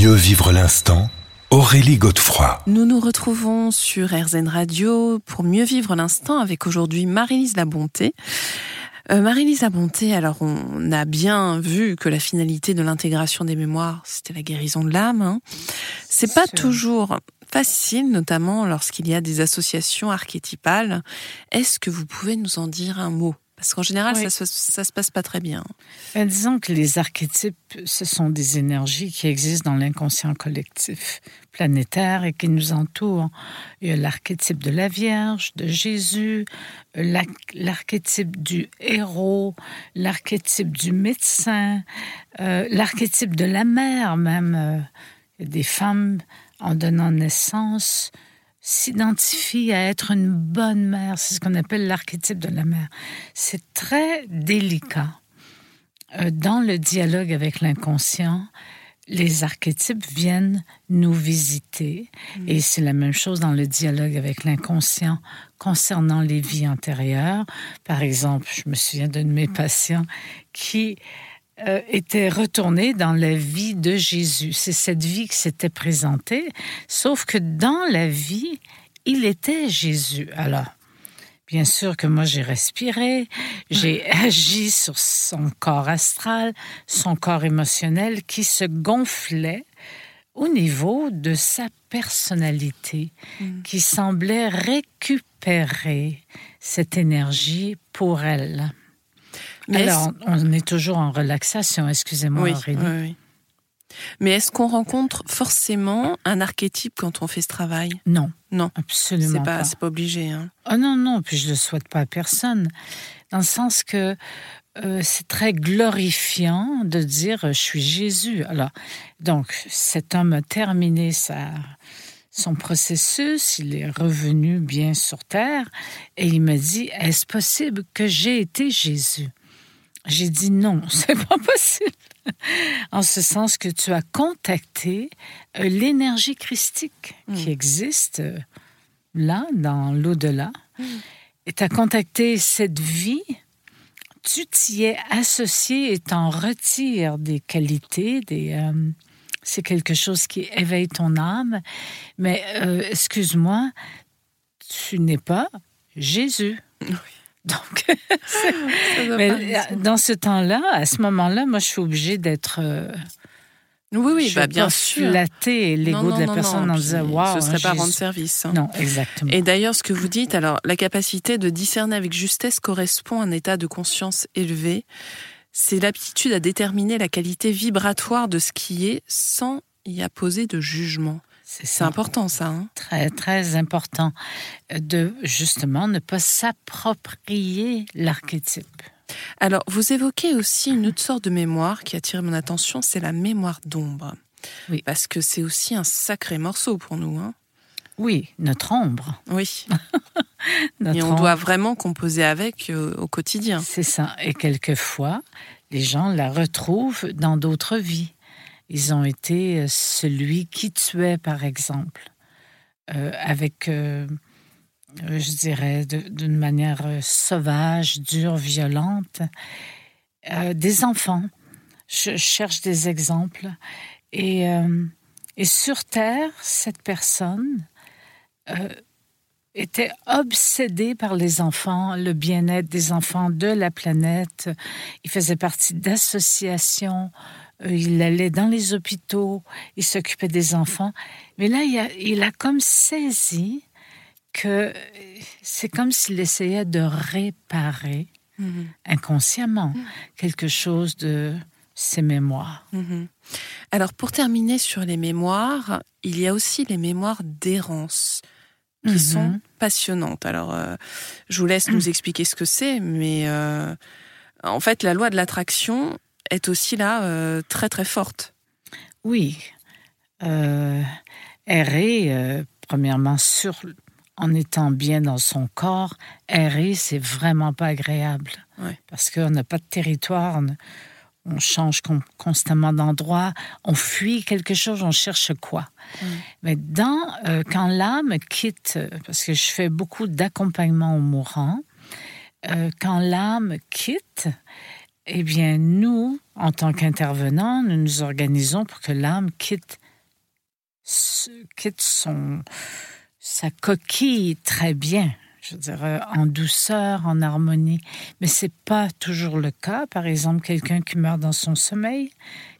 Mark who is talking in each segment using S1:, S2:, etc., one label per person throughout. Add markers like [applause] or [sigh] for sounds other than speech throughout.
S1: mieux vivre l'instant, Aurélie Godefroy.
S2: Nous nous retrouvons sur RZN Radio pour mieux vivre l'instant avec aujourd'hui Marie-Lise Labonté. Euh, Marie-Lise Labonté, alors on a bien vu que la finalité de l'intégration des mémoires, c'était la guérison de l'âme. Hein. C'est pas toujours facile, notamment lorsqu'il y a des associations archétypales. Est-ce que vous pouvez nous en dire un mot? Parce qu'en général, ça, ça, se passe pas très bien.
S3: Ben, disons que les archétypes, ce sont des énergies qui existent dans l'inconscient collectif planétaire et qui nous entourent. Il y a l'archétype de la Vierge, de Jésus, l'archétype du héros, l'archétype du médecin, euh, l'archétype de la mère même. Euh, des femmes en donnant naissance s'identifie à être une bonne mère. C'est ce qu'on appelle l'archétype de la mère. C'est très délicat. Euh, dans le dialogue avec l'inconscient, les archétypes viennent nous visiter. Mm. Et c'est la même chose dans le dialogue avec l'inconscient concernant les vies antérieures. Par exemple, je me souviens d'un de mes patients qui euh, était retourné dans la vie de Jésus. C'est cette vie qui s'était présentée, sauf que dans la vie, il était Jésus. Alors, bien sûr que moi j'ai respiré, j'ai [laughs] agi sur son corps astral, son corps émotionnel qui se gonflait au niveau de sa personnalité, mm. qui semblait récupérer cette énergie pour elle. Alors, on est toujours en relaxation, excusez-moi, oui, Aurélie. Oui, oui.
S2: Mais est-ce qu'on rencontre forcément un archétype quand on fait ce travail?
S3: Non.
S2: Non.
S3: Absolument
S2: pas. C'est pas obligé. Hein.
S3: Oh non, non, puis je le souhaite pas à personne. Dans le sens que euh, c'est très glorifiant de dire je suis Jésus. Alors, donc, cet homme a terminé sa, son processus, il est revenu bien sur terre et il me dit Est-ce possible que j'ai été Jésus? J'ai dit non, [laughs] c'est pas possible. En ce sens que tu as contacté euh, l'énergie christique qui hmm. existe euh, là, dans l'au-delà. Hmm. Et tu as contacté cette vie, tu t'y es associé et t'en retires des qualités, des. Euh, c'est quelque chose qui éveille ton âme. Mais excuse-moi, tu n'es pas Jésus. Oui. Donc, [laughs] mais euh, dans ce temps-là, à ce moment-là, moi, je suis obligée d'être. Euh,
S2: oui, oui, bah, bien sûr.
S3: Flatter l'ego de la personne en disant waouh.
S2: Ce serait pas rendre service. Hein.
S3: Non, exactement.
S2: Et d'ailleurs, ce que vous dites, alors, la capacité de discerner avec justesse correspond à un état de conscience élevé. C'est l'aptitude à déterminer la qualité vibratoire de ce qui est sans y apposer de jugement. C'est important ça. Hein.
S3: très très important de justement ne pas s'approprier l'archétype.
S2: Alors vous évoquez aussi une autre sorte de mémoire qui attire mon attention, c'est la mémoire d'ombre. Oui. Parce que c'est aussi un sacré morceau pour nous. Hein.
S3: Oui, notre ombre.
S2: Oui. [laughs] Et on doit vraiment composer avec euh, au quotidien.
S3: C'est ça. Et quelquefois, les gens la retrouvent dans d'autres vies. Ils ont été euh, celui qui tuait, par exemple, euh, avec, euh, je dirais, d'une manière sauvage, dure, violente, des enfants. Je cherche des exemples. Et, sur Terre, cette personne était obsédée par les enfants, le bien-être des enfants de la planète. Il faisait partie d'associations il allait dans les hôpitaux, il s'occupait des enfants. Mais là, il a, comme saisi que c'est comme s'il essayait de réparer mm-hmm. inconsciemment mm. quelque chose de ses mémoires.
S2: Mm-hmm. Alors, pour terminer sur les mémoires, il y a aussi les mémoires d'errance qui mm-hmm. sont passionnantes. Alors, euh, je vous laisse nous expliquer ce que c'est, mais euh, en fait, la loi de l'attraction, est aussi là euh, très très forte.
S3: Oui. Euh, errer, euh, premièrement, sur, en étant bien dans son corps, errer, c'est vraiment pas agréable. Parce qu'on n'a pas de territoire, on, change constamment d'endroit, on fuit quelque chose, on cherche quoi. Mais dans, quand l'âme quitte, parce que je fais beaucoup d'accompagnement aux mourants, quand l'âme quitte, eh bien, nous, en tant qu'intervenants, nous nous organisons pour que l'âme quitte quitte son, sa coquille très bien je dirais, en douceur, en harmonie. Mais c'est pas toujours le cas. Par exemple, quelqu'un qui meurt dans son sommeil,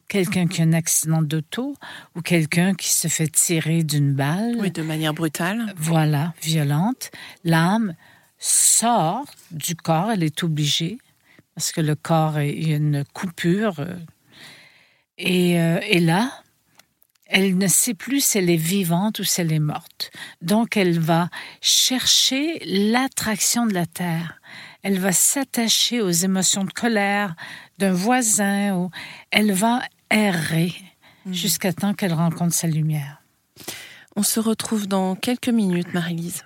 S3: quelqu'un qui a un accident d'auto ou quelqu'un qui se fait tirer d'une balle.
S2: Oui, de manière brutale.
S3: Voilà, violente. L'âme sort du corps, elle est obligée, parce que le corps, il y a une coupure. Euh, et, et là, elle ne sait plus si elle est vivante ou si elle est morte. Donc elle va chercher l'attraction de la terre. Elle va s'attacher aux émotions de colère d'un voisin ou elle va errer mhm. jusqu'à temps qu'elle rencontre sa lumière.
S2: On se retrouve dans quelques minutes, Marie-Lise.